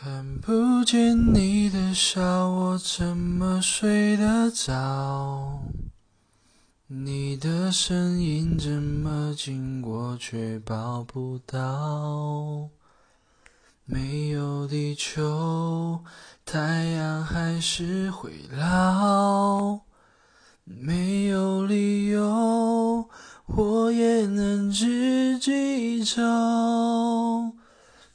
看不见你的笑，我怎么睡得着？你的声音这么近，我却抱不到。没有地球，太阳还是会老。没有理由，我也能自己走。